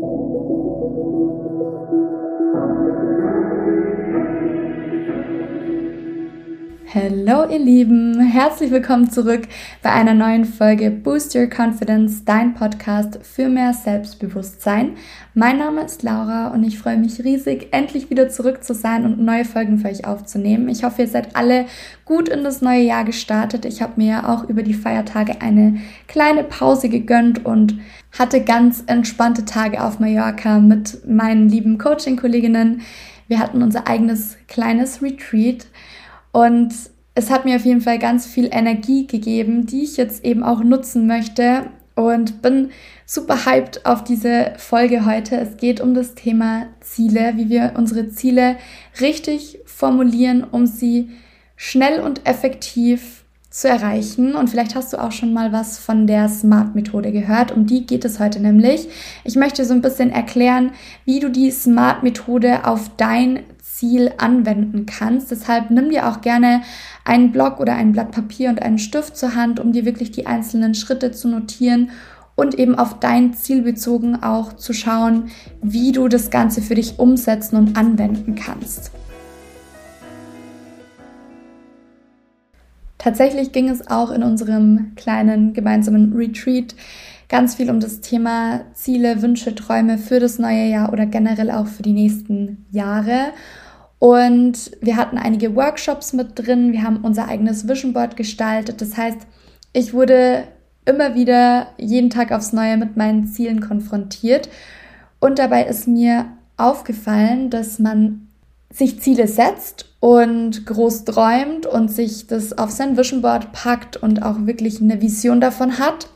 Thank you. Hallo ihr Lieben, herzlich willkommen zurück bei einer neuen Folge Boost Your Confidence, dein Podcast für mehr Selbstbewusstsein. Mein Name ist Laura und ich freue mich riesig, endlich wieder zurück zu sein und neue Folgen für euch aufzunehmen. Ich hoffe, ihr seid alle gut in das neue Jahr gestartet. Ich habe mir auch über die Feiertage eine kleine Pause gegönnt und hatte ganz entspannte Tage auf Mallorca mit meinen lieben Coaching-Kolleginnen. Wir hatten unser eigenes kleines Retreat und es hat mir auf jeden Fall ganz viel Energie gegeben, die ich jetzt eben auch nutzen möchte und bin super hyped auf diese Folge heute. Es geht um das Thema Ziele, wie wir unsere Ziele richtig formulieren, um sie schnell und effektiv zu erreichen. Und vielleicht hast du auch schon mal was von der SMART-Methode gehört. Um die geht es heute nämlich. Ich möchte so ein bisschen erklären, wie du die SMART-Methode auf dein Ziel anwenden kannst. Deshalb nimm dir auch gerne einen Block oder ein Blatt Papier und einen Stift zur Hand, um dir wirklich die einzelnen Schritte zu notieren und eben auf dein Ziel bezogen auch zu schauen, wie du das Ganze für dich umsetzen und anwenden kannst. Tatsächlich ging es auch in unserem kleinen gemeinsamen Retreat ganz viel um das Thema Ziele, Wünsche, Träume für das neue Jahr oder generell auch für die nächsten Jahre. Und wir hatten einige Workshops mit drin. Wir haben unser eigenes Vision Board gestaltet. Das heißt, ich wurde immer wieder jeden Tag aufs Neue mit meinen Zielen konfrontiert. Und dabei ist mir aufgefallen, dass man sich Ziele setzt und groß träumt und sich das auf sein Vision Board packt und auch wirklich eine Vision davon hat.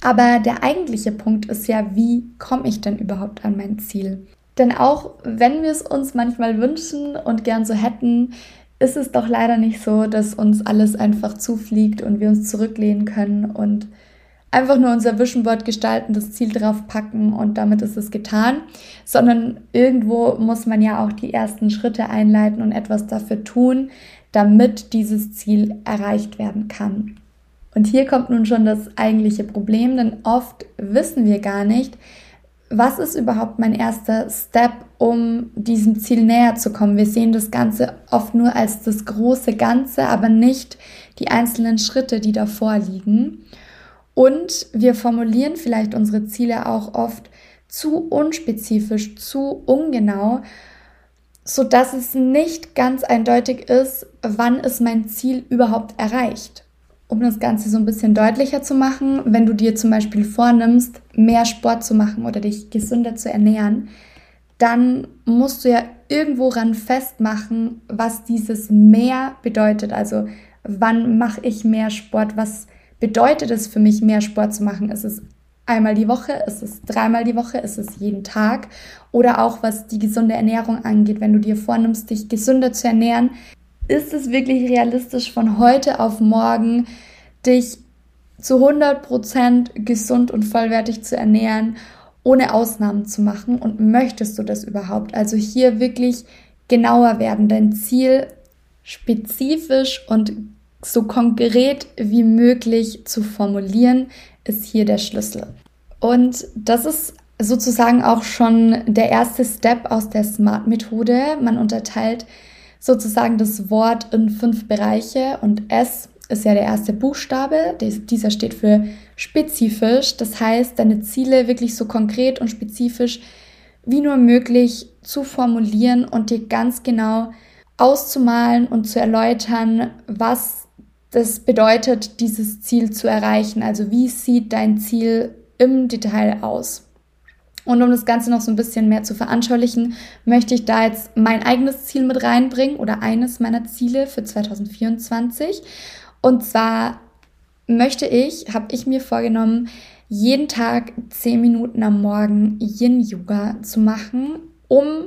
Aber der eigentliche Punkt ist ja, wie komme ich denn überhaupt an mein Ziel? Denn auch wenn wir es uns manchmal wünschen und gern so hätten, ist es doch leider nicht so, dass uns alles einfach zufliegt und wir uns zurücklehnen können und einfach nur unser Vision Board gestalten, das Ziel drauf packen und damit ist es getan, sondern irgendwo muss man ja auch die ersten Schritte einleiten und etwas dafür tun, damit dieses Ziel erreicht werden kann. Und hier kommt nun schon das eigentliche Problem, denn oft wissen wir gar nicht, was ist überhaupt mein erster Step, um diesem Ziel näher zu kommen? Wir sehen das Ganze oft nur als das große Ganze, aber nicht die einzelnen Schritte, die davor liegen. Und wir formulieren vielleicht unsere Ziele auch oft zu unspezifisch, zu ungenau, so dass es nicht ganz eindeutig ist, wann ist mein Ziel überhaupt erreicht um das Ganze so ein bisschen deutlicher zu machen, wenn du dir zum Beispiel vornimmst, mehr Sport zu machen oder dich gesünder zu ernähren, dann musst du ja irgendwo ran festmachen, was dieses mehr bedeutet. Also wann mache ich mehr Sport? Was bedeutet es für mich, mehr Sport zu machen? Ist es einmal die Woche? Ist es dreimal die Woche? Ist es jeden Tag? Oder auch was die gesunde Ernährung angeht, wenn du dir vornimmst, dich gesünder zu ernähren, ist es wirklich realistisch von heute auf morgen dich zu 100% gesund und vollwertig zu ernähren, ohne Ausnahmen zu machen? Und möchtest du das überhaupt? Also hier wirklich genauer werden, dein Ziel spezifisch und so konkret wie möglich zu formulieren, ist hier der Schlüssel. Und das ist sozusagen auch schon der erste Step aus der SMART-Methode. Man unterteilt sozusagen das Wort in fünf Bereiche und S ist ja der erste Buchstabe. Dieser steht für spezifisch. Das heißt, deine Ziele wirklich so konkret und spezifisch wie nur möglich zu formulieren und dir ganz genau auszumalen und zu erläutern, was das bedeutet, dieses Ziel zu erreichen. Also wie sieht dein Ziel im Detail aus? Und um das Ganze noch so ein bisschen mehr zu veranschaulichen, möchte ich da jetzt mein eigenes Ziel mit reinbringen oder eines meiner Ziele für 2024. Und zwar möchte ich, habe ich mir vorgenommen, jeden Tag 10 Minuten am Morgen Yin-Yoga zu machen, um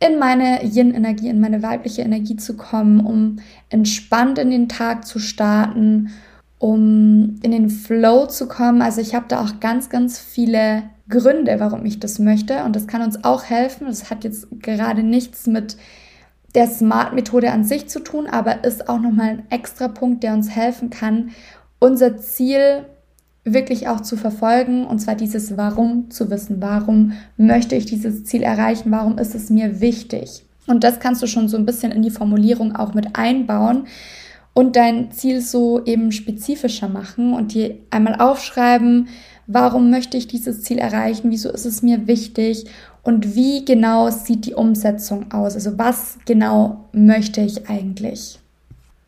in meine Yin-Energie, in meine weibliche Energie zu kommen, um entspannt in den Tag zu starten, um in den Flow zu kommen. Also ich habe da auch ganz, ganz viele Gründe, warum ich das möchte. Und das kann uns auch helfen. Das hat jetzt gerade nichts mit der Smart-Methode an sich zu tun, aber ist auch nochmal ein extra Punkt, der uns helfen kann, unser Ziel wirklich auch zu verfolgen und zwar dieses Warum zu wissen. Warum möchte ich dieses Ziel erreichen? Warum ist es mir wichtig? Und das kannst du schon so ein bisschen in die Formulierung auch mit einbauen und dein Ziel so eben spezifischer machen und dir einmal aufschreiben, warum möchte ich dieses Ziel erreichen? Wieso ist es mir wichtig? Und wie genau sieht die Umsetzung aus? Also was genau möchte ich eigentlich?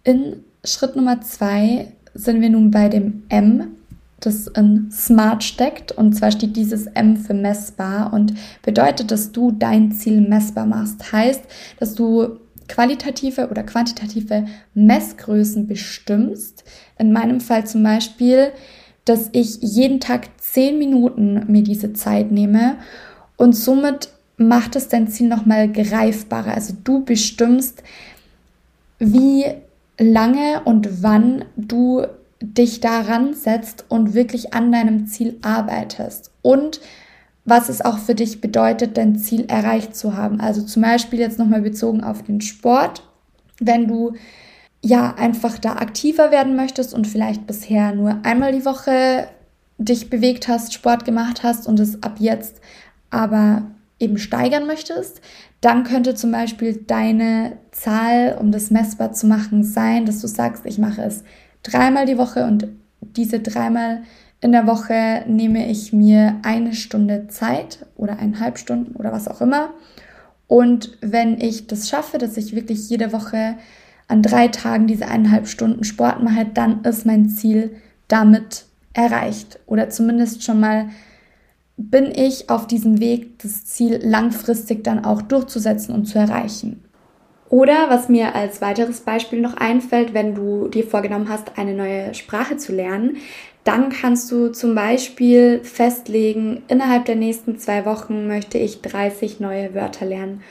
In Schritt Nummer zwei sind wir nun bei dem M, das in Smart steckt. Und zwar steht dieses M für messbar und bedeutet, dass du dein Ziel messbar machst. Heißt, dass du qualitative oder quantitative Messgrößen bestimmst. In meinem Fall zum Beispiel, dass ich jeden Tag zehn Minuten mir diese Zeit nehme und somit macht es dein Ziel nochmal greifbarer. Also du bestimmst, wie lange und wann du dich daran setzt und wirklich an deinem Ziel arbeitest und was es auch für dich bedeutet, dein Ziel erreicht zu haben. Also zum Beispiel jetzt nochmal bezogen auf den Sport, wenn du ja einfach da aktiver werden möchtest und vielleicht bisher nur einmal die Woche dich bewegt hast, Sport gemacht hast und es ab jetzt aber eben steigern möchtest, dann könnte zum Beispiel deine Zahl, um das messbar zu machen, sein, dass du sagst, ich mache es dreimal die Woche und diese dreimal in der Woche nehme ich mir eine Stunde Zeit oder eineinhalb Stunden oder was auch immer. Und wenn ich das schaffe, dass ich wirklich jede Woche an drei Tagen diese eineinhalb Stunden Sport mache, dann ist mein Ziel damit erreicht. Oder zumindest schon mal bin ich auf diesem Weg, das Ziel langfristig dann auch durchzusetzen und zu erreichen. Oder was mir als weiteres Beispiel noch einfällt, wenn du dir vorgenommen hast, eine neue Sprache zu lernen, dann kannst du zum Beispiel festlegen, innerhalb der nächsten zwei Wochen möchte ich 30 neue Wörter lernen.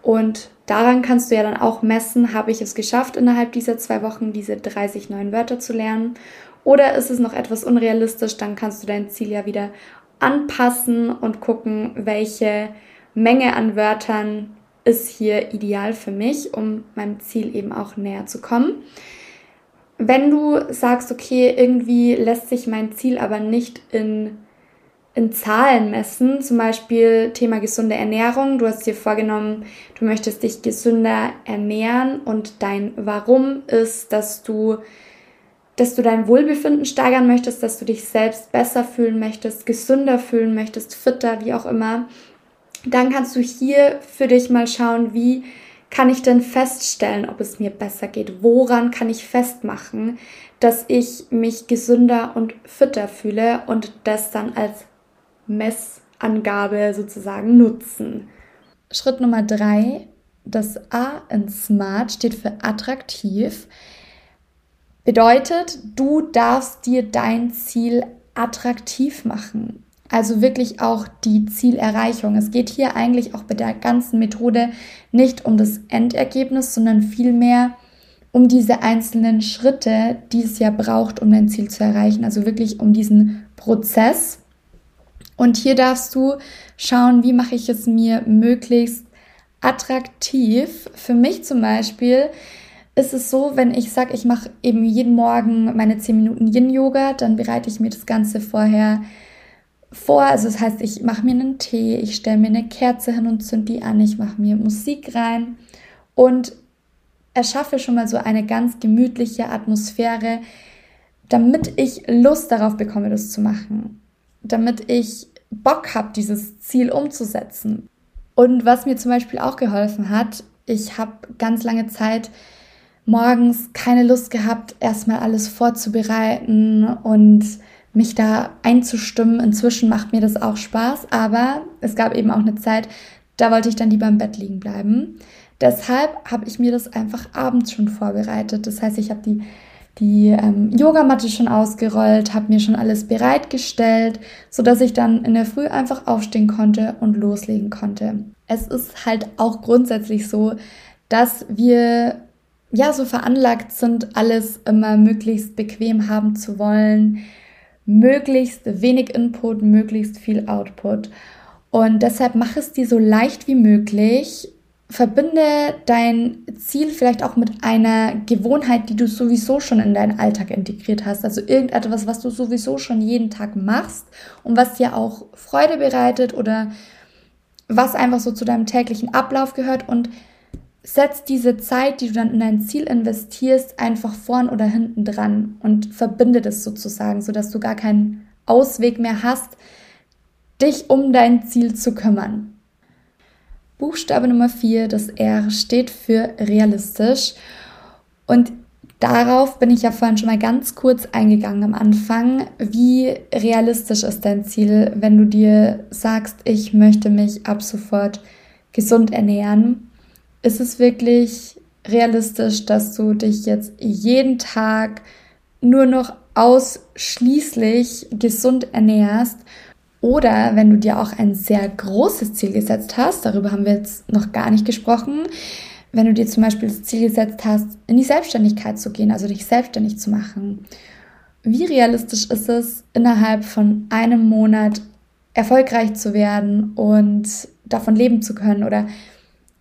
Und daran kannst du ja dann auch messen, habe ich es geschafft, innerhalb dieser zwei Wochen diese 30 neuen Wörter zu lernen. Oder ist es noch etwas unrealistisch, dann kannst du dein Ziel ja wieder anpassen und gucken, welche Menge an Wörtern ist hier ideal für mich, um meinem Ziel eben auch näher zu kommen. Wenn du sagst, okay, irgendwie lässt sich mein Ziel aber nicht in, in Zahlen messen, zum Beispiel Thema gesunde Ernährung, du hast dir vorgenommen, du möchtest dich gesünder ernähren und dein Warum ist, dass du dass du dein Wohlbefinden steigern möchtest, dass du dich selbst besser fühlen möchtest, gesünder fühlen möchtest, fitter, wie auch immer, dann kannst du hier für dich mal schauen, wie kann ich denn feststellen, ob es mir besser geht? Woran kann ich festmachen, dass ich mich gesünder und fitter fühle und das dann als Messangabe sozusagen nutzen? Schritt Nummer drei, das A in Smart steht für attraktiv. Bedeutet, du darfst dir dein Ziel attraktiv machen. Also wirklich auch die Zielerreichung. Es geht hier eigentlich auch bei der ganzen Methode nicht um das Endergebnis, sondern vielmehr um diese einzelnen Schritte, die es ja braucht, um dein Ziel zu erreichen. Also wirklich um diesen Prozess. Und hier darfst du schauen, wie mache ich es mir möglichst attraktiv. Für mich zum Beispiel ist es so, wenn ich sage, ich mache eben jeden Morgen meine 10 Minuten Yin-Yoga, dann bereite ich mir das Ganze vorher vor. Also das heißt, ich mache mir einen Tee, ich stelle mir eine Kerze hin und zünd die an, ich mache mir Musik rein und erschaffe schon mal so eine ganz gemütliche Atmosphäre, damit ich Lust darauf bekomme, das zu machen. Damit ich Bock habe, dieses Ziel umzusetzen. Und was mir zum Beispiel auch geholfen hat, ich habe ganz lange Zeit morgens keine Lust gehabt, erstmal alles vorzubereiten und mich da einzustimmen. Inzwischen macht mir das auch Spaß, aber es gab eben auch eine Zeit, da wollte ich dann lieber im Bett liegen bleiben. Deshalb habe ich mir das einfach abends schon vorbereitet. Das heißt, ich habe die, die ähm, Yogamatte schon ausgerollt, habe mir schon alles bereitgestellt, sodass ich dann in der Früh einfach aufstehen konnte und loslegen konnte. Es ist halt auch grundsätzlich so, dass wir ja so veranlagt sind, alles immer möglichst bequem haben zu wollen möglichst wenig Input, möglichst viel Output. Und deshalb mach es dir so leicht wie möglich verbinde dein Ziel vielleicht auch mit einer Gewohnheit, die du sowieso schon in deinen Alltag integriert hast. Also irgendetwas, was du sowieso schon jeden Tag machst und was dir auch Freude bereitet oder was einfach so zu deinem täglichen Ablauf gehört und setz diese Zeit, die du dann in dein Ziel investierst, einfach vorn oder hinten dran und verbinde das sozusagen, sodass du gar keinen Ausweg mehr hast, dich um dein Ziel zu kümmern. Buchstabe Nummer 4, das R, steht für realistisch. Und darauf bin ich ja vorhin schon mal ganz kurz eingegangen am Anfang. Wie realistisch ist dein Ziel, wenn du dir sagst, ich möchte mich ab sofort gesund ernähren? Ist es wirklich realistisch, dass du dich jetzt jeden Tag nur noch ausschließlich gesund ernährst? Oder wenn du dir auch ein sehr großes Ziel gesetzt hast, darüber haben wir jetzt noch gar nicht gesprochen, wenn du dir zum Beispiel das Ziel gesetzt hast, in die Selbstständigkeit zu gehen, also dich selbstständig zu machen. Wie realistisch ist es, innerhalb von einem Monat erfolgreich zu werden und davon leben zu können? Oder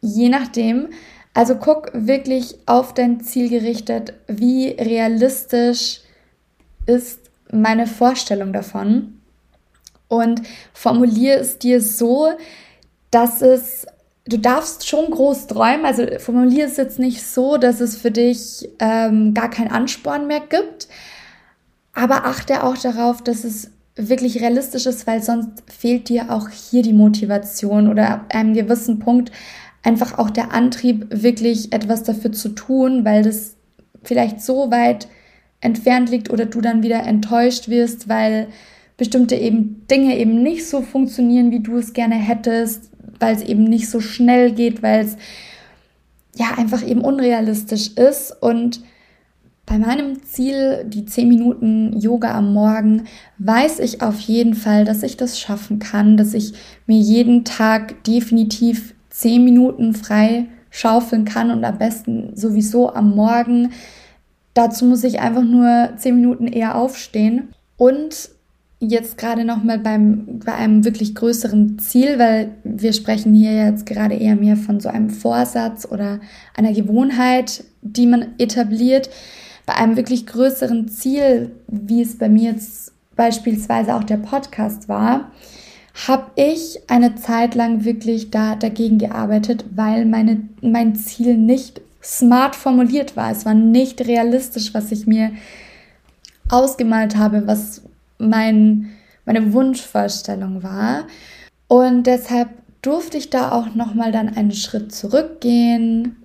je nachdem. Also guck wirklich auf dein Ziel gerichtet, wie realistisch ist meine Vorstellung davon? Und formuliere es dir so, dass es, du darfst schon groß träumen, also formuliere es jetzt nicht so, dass es für dich ähm, gar keinen Ansporn mehr gibt, aber achte auch darauf, dass es wirklich realistisch ist, weil sonst fehlt dir auch hier die Motivation oder ab einem gewissen Punkt einfach auch der Antrieb, wirklich etwas dafür zu tun, weil das vielleicht so weit entfernt liegt oder du dann wieder enttäuscht wirst, weil bestimmte eben Dinge eben nicht so funktionieren, wie du es gerne hättest, weil es eben nicht so schnell geht, weil es ja einfach eben unrealistisch ist. Und bei meinem Ziel, die 10 Minuten Yoga am Morgen, weiß ich auf jeden Fall, dass ich das schaffen kann, dass ich mir jeden Tag definitiv zehn Minuten frei schaufeln kann und am besten sowieso am Morgen. Dazu muss ich einfach nur zehn Minuten eher aufstehen und jetzt gerade noch mal beim bei einem wirklich größeren Ziel, weil wir sprechen hier jetzt gerade eher mehr von so einem Vorsatz oder einer Gewohnheit, die man etabliert. Bei einem wirklich größeren Ziel, wie es bei mir jetzt beispielsweise auch der Podcast war, habe ich eine Zeit lang wirklich da dagegen gearbeitet, weil meine, mein Ziel nicht smart formuliert war. Es war nicht realistisch, was ich mir ausgemalt habe, was mein, meine Wunschvorstellung war. Und deshalb durfte ich da auch nochmal dann einen Schritt zurückgehen,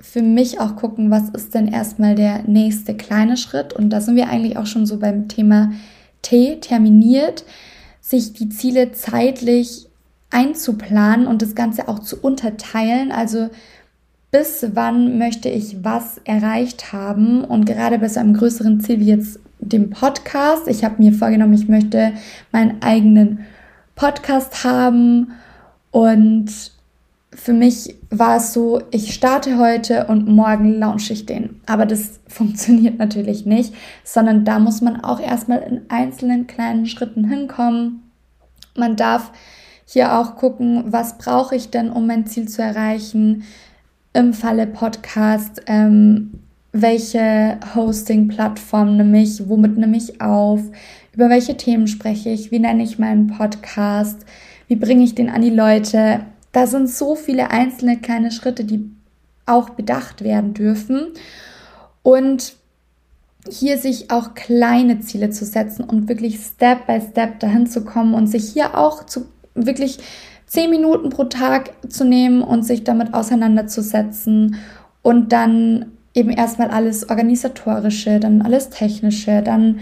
für mich auch gucken, was ist denn erstmal der nächste kleine Schritt. Und da sind wir eigentlich auch schon so beim Thema T terminiert sich die Ziele zeitlich einzuplanen und das Ganze auch zu unterteilen. Also bis wann möchte ich was erreicht haben und gerade bei so einem größeren Ziel wie jetzt dem Podcast. Ich habe mir vorgenommen, ich möchte meinen eigenen Podcast haben und für mich war es so, ich starte heute und morgen launche ich den. Aber das funktioniert natürlich nicht, sondern da muss man auch erstmal in einzelnen kleinen Schritten hinkommen. Man darf hier auch gucken, was brauche ich denn, um mein Ziel zu erreichen. Im Falle Podcast, ähm, welche Hosting-Plattform nehme ich, womit nehme ich auf, über welche Themen spreche ich, wie nenne ich meinen Podcast, wie bringe ich den an die Leute da sind so viele einzelne kleine Schritte, die auch bedacht werden dürfen. Und hier sich auch kleine Ziele zu setzen und wirklich Step by Step dahin zu kommen und sich hier auch zu wirklich zehn Minuten pro Tag zu nehmen und sich damit auseinanderzusetzen und dann eben erstmal alles organisatorische, dann alles technische, dann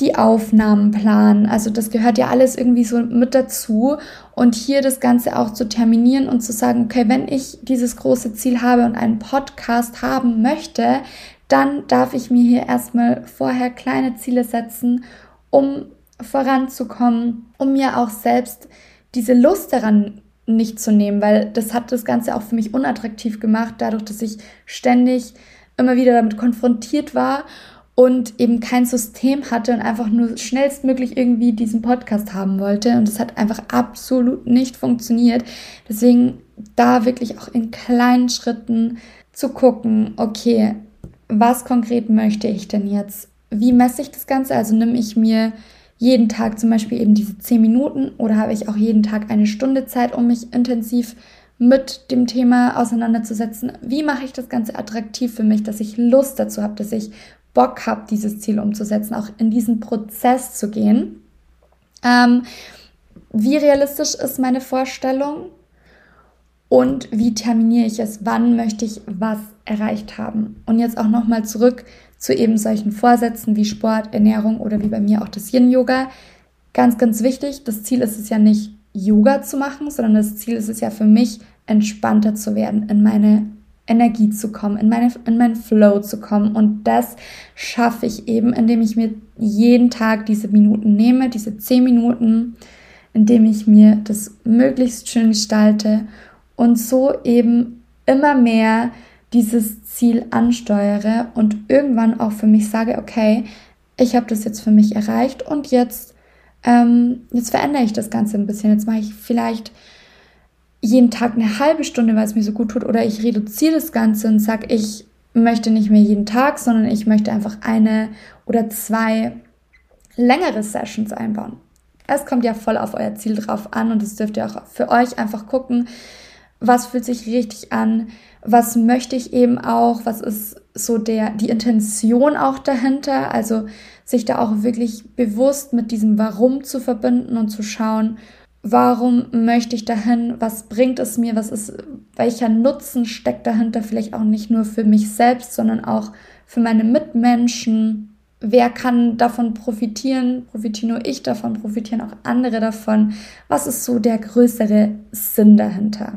die Aufnahmen planen. Also das gehört ja alles irgendwie so mit dazu. Und hier das Ganze auch zu terminieren und zu sagen, okay, wenn ich dieses große Ziel habe und einen Podcast haben möchte, dann darf ich mir hier erstmal vorher kleine Ziele setzen, um voranzukommen, um mir auch selbst diese Lust daran nicht zu nehmen, weil das hat das Ganze auch für mich unattraktiv gemacht, dadurch, dass ich ständig immer wieder damit konfrontiert war und eben kein System hatte und einfach nur schnellstmöglich irgendwie diesen Podcast haben wollte. Und es hat einfach absolut nicht funktioniert. Deswegen da wirklich auch in kleinen Schritten zu gucken, okay, was konkret möchte ich denn jetzt? Wie messe ich das Ganze? Also nehme ich mir jeden Tag zum Beispiel eben diese 10 Minuten oder habe ich auch jeden Tag eine Stunde Zeit, um mich intensiv mit dem Thema auseinanderzusetzen? Wie mache ich das Ganze attraktiv für mich, dass ich Lust dazu habe, dass ich Bock habe, dieses Ziel umzusetzen, auch in diesen Prozess zu gehen? Ähm, wie realistisch ist meine Vorstellung? Und wie terminiere ich es? Wann möchte ich was erreicht haben? Und jetzt auch nochmal zurück zu eben solchen Vorsätzen wie Sport, Ernährung oder wie bei mir auch das Yin-Yoga. Ganz, ganz wichtig, das Ziel ist es ja nicht, Yoga zu machen, sondern das Ziel ist es ja für mich, entspannter zu werden, in meine Energie zu kommen, in, meine, in meinen Flow zu kommen. Und das schaffe ich eben, indem ich mir jeden Tag diese Minuten nehme, diese zehn Minuten, indem ich mir das möglichst schön gestalte und so eben immer mehr dieses Ziel ansteuere und irgendwann auch für mich sage, okay, ich habe das jetzt für mich erreicht und jetzt, ähm, jetzt verändere ich das Ganze ein bisschen. Jetzt mache ich vielleicht jeden Tag eine halbe Stunde, weil es mir so gut tut, oder ich reduziere das Ganze und sage, ich möchte nicht mehr jeden Tag, sondern ich möchte einfach eine oder zwei längere Sessions einbauen. Es kommt ja voll auf euer Ziel drauf an und das dürft ihr auch für euch einfach gucken, was fühlt sich richtig an, was möchte ich eben auch, was ist so der, die Intention auch dahinter, also sich da auch wirklich bewusst mit diesem Warum zu verbinden und zu schauen, warum möchte ich dahin, was bringt es mir, was ist, welcher Nutzen steckt dahinter, vielleicht auch nicht nur für mich selbst, sondern auch für meine Mitmenschen. Wer kann davon profitieren? Profitiere nur ich davon? Profitieren auch andere davon? Was ist so der größere Sinn dahinter?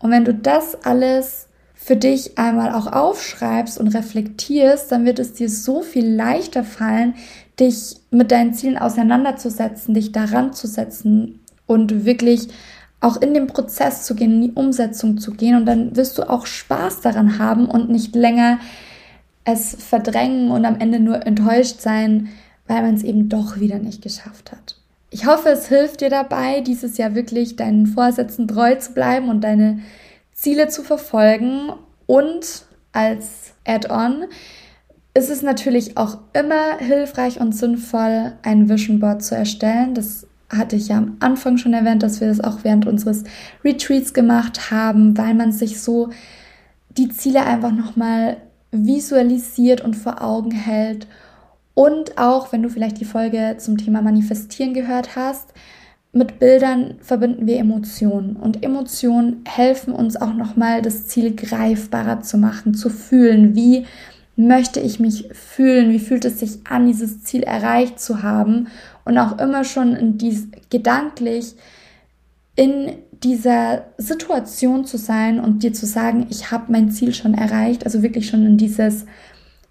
Und wenn du das alles für dich einmal auch aufschreibst und reflektierst, dann wird es dir so viel leichter fallen, dich mit deinen Zielen auseinanderzusetzen, dich daran zu setzen und wirklich auch in den Prozess zu gehen, in die Umsetzung zu gehen. Und dann wirst du auch Spaß daran haben und nicht länger es verdrängen und am Ende nur enttäuscht sein, weil man es eben doch wieder nicht geschafft hat. Ich hoffe, es hilft dir dabei, dieses Jahr wirklich deinen Vorsätzen treu zu bleiben und deine Ziele zu verfolgen und als Add-on ist es natürlich auch immer hilfreich und sinnvoll, ein Vision Board zu erstellen. Das hatte ich ja am Anfang schon erwähnt, dass wir das auch während unseres Retreats gemacht haben, weil man sich so die Ziele einfach nochmal visualisiert und vor Augen hält. Und auch, wenn du vielleicht die Folge zum Thema Manifestieren gehört hast, mit Bildern verbinden wir Emotionen. Und Emotionen helfen uns auch nochmal das Ziel greifbarer zu machen, zu fühlen, wie möchte ich mich fühlen, wie fühlt es sich an, dieses Ziel erreicht zu haben und auch immer schon in dies, gedanklich in dieser Situation zu sein und dir zu sagen, ich habe mein Ziel schon erreicht, also wirklich schon in dieses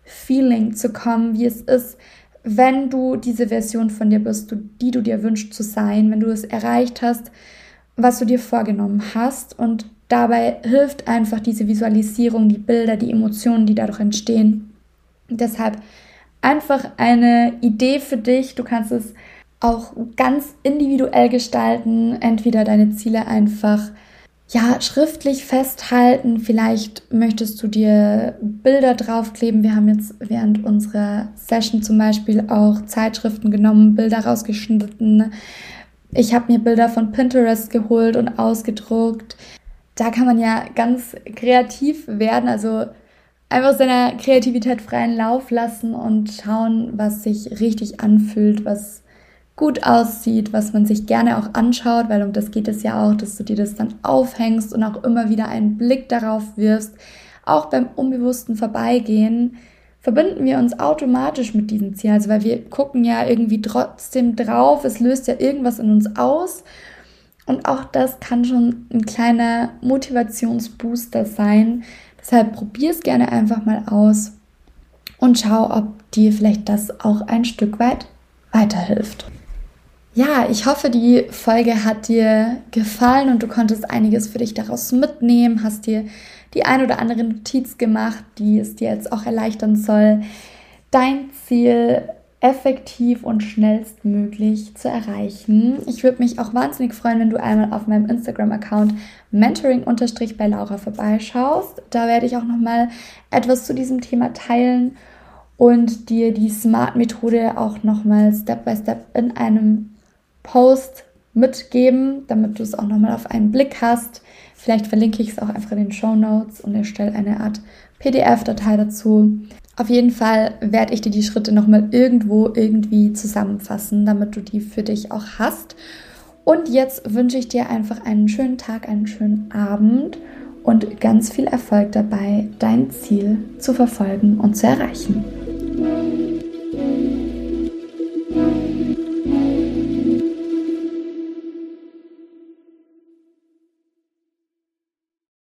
Feeling zu kommen, wie es ist, wenn du diese Version von dir bist, die du dir wünschst zu sein, wenn du es erreicht hast, was du dir vorgenommen hast. Und dabei hilft einfach diese Visualisierung, die Bilder, die Emotionen, die dadurch entstehen. Deshalb einfach eine Idee für dich. Du kannst es auch ganz individuell gestalten. Entweder deine Ziele einfach ja, schriftlich festhalten. Vielleicht möchtest du dir Bilder draufkleben. Wir haben jetzt während unserer Session zum Beispiel auch Zeitschriften genommen, Bilder rausgeschnitten. Ich habe mir Bilder von Pinterest geholt und ausgedruckt. Da kann man ja ganz kreativ werden, also einfach seiner Kreativität freien Lauf lassen und schauen, was sich richtig anfühlt, was gut aussieht, was man sich gerne auch anschaut, weil um das geht es ja auch, dass du dir das dann aufhängst und auch immer wieder einen Blick darauf wirfst. Auch beim unbewussten Vorbeigehen verbinden wir uns automatisch mit diesem Ziel, also weil wir gucken ja irgendwie trotzdem drauf, es löst ja irgendwas in uns aus. Und auch das kann schon ein kleiner Motivationsbooster sein. Deshalb probier es gerne einfach mal aus und schau, ob dir vielleicht das auch ein Stück weit weiterhilft. Ja, ich hoffe, die Folge hat dir gefallen und du konntest einiges für dich daraus mitnehmen, hast dir die ein oder andere Notiz gemacht, die es dir jetzt auch erleichtern soll, dein Ziel effektiv und schnellstmöglich zu erreichen. Ich würde mich auch wahnsinnig freuen, wenn du einmal auf meinem Instagram-Account mentoring bei Laura vorbeischaust. Da werde ich auch nochmal etwas zu diesem Thema teilen und dir die Smart-Methode auch nochmal Step by Step in einem Post mitgeben, damit du es auch nochmal auf einen Blick hast. Vielleicht verlinke ich es auch einfach in den Show Notes und erstelle eine Art PDF-Datei dazu. Auf jeden Fall werde ich dir die Schritte nochmal irgendwo irgendwie zusammenfassen, damit du die für dich auch hast. Und jetzt wünsche ich dir einfach einen schönen Tag, einen schönen Abend und ganz viel Erfolg dabei, dein Ziel zu verfolgen und zu erreichen.